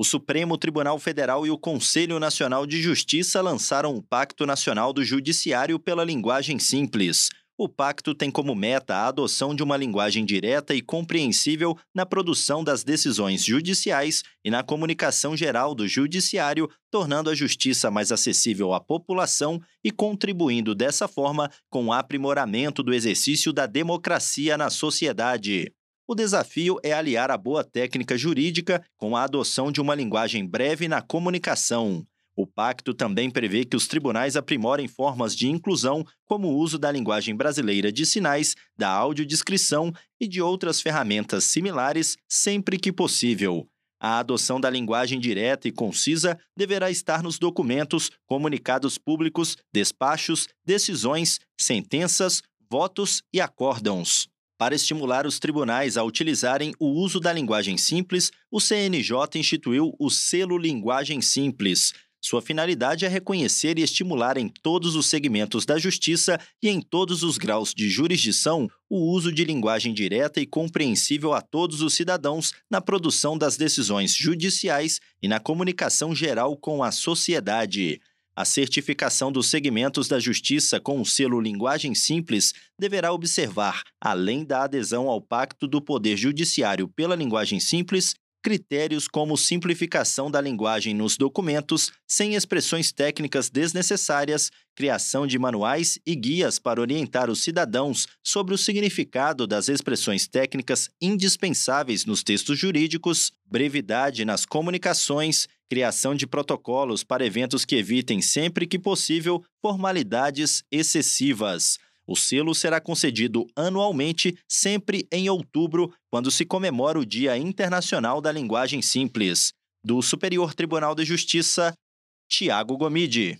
O Supremo Tribunal Federal e o Conselho Nacional de Justiça lançaram o Pacto Nacional do Judiciário pela Linguagem Simples. O pacto tem como meta a adoção de uma linguagem direta e compreensível na produção das decisões judiciais e na comunicação geral do judiciário, tornando a justiça mais acessível à população e contribuindo dessa forma com o aprimoramento do exercício da democracia na sociedade. O desafio é aliar a boa técnica jurídica com a adoção de uma linguagem breve na comunicação. O pacto também prevê que os tribunais aprimorem formas de inclusão, como o uso da linguagem brasileira de sinais, da audiodescrição e de outras ferramentas similares, sempre que possível. A adoção da linguagem direta e concisa deverá estar nos documentos, comunicados públicos, despachos, decisões, sentenças, votos e acórdãos. Para estimular os tribunais a utilizarem o uso da linguagem simples, o CNJ instituiu o Selo Linguagem Simples. Sua finalidade é reconhecer e estimular em todos os segmentos da justiça e em todos os graus de jurisdição o uso de linguagem direta e compreensível a todos os cidadãos na produção das decisões judiciais e na comunicação geral com a sociedade. A certificação dos segmentos da Justiça com o selo Linguagem Simples deverá observar, além da adesão ao Pacto do Poder Judiciário pela Linguagem Simples, critérios como simplificação da linguagem nos documentos, sem expressões técnicas desnecessárias, criação de manuais e guias para orientar os cidadãos sobre o significado das expressões técnicas indispensáveis nos textos jurídicos, brevidade nas comunicações, criação de protocolos para eventos que evitem sempre que possível formalidades excessivas. O selo será concedido anualmente, sempre em outubro, quando se comemora o Dia Internacional da Linguagem Simples. Do Superior Tribunal de Justiça, Tiago Gomide.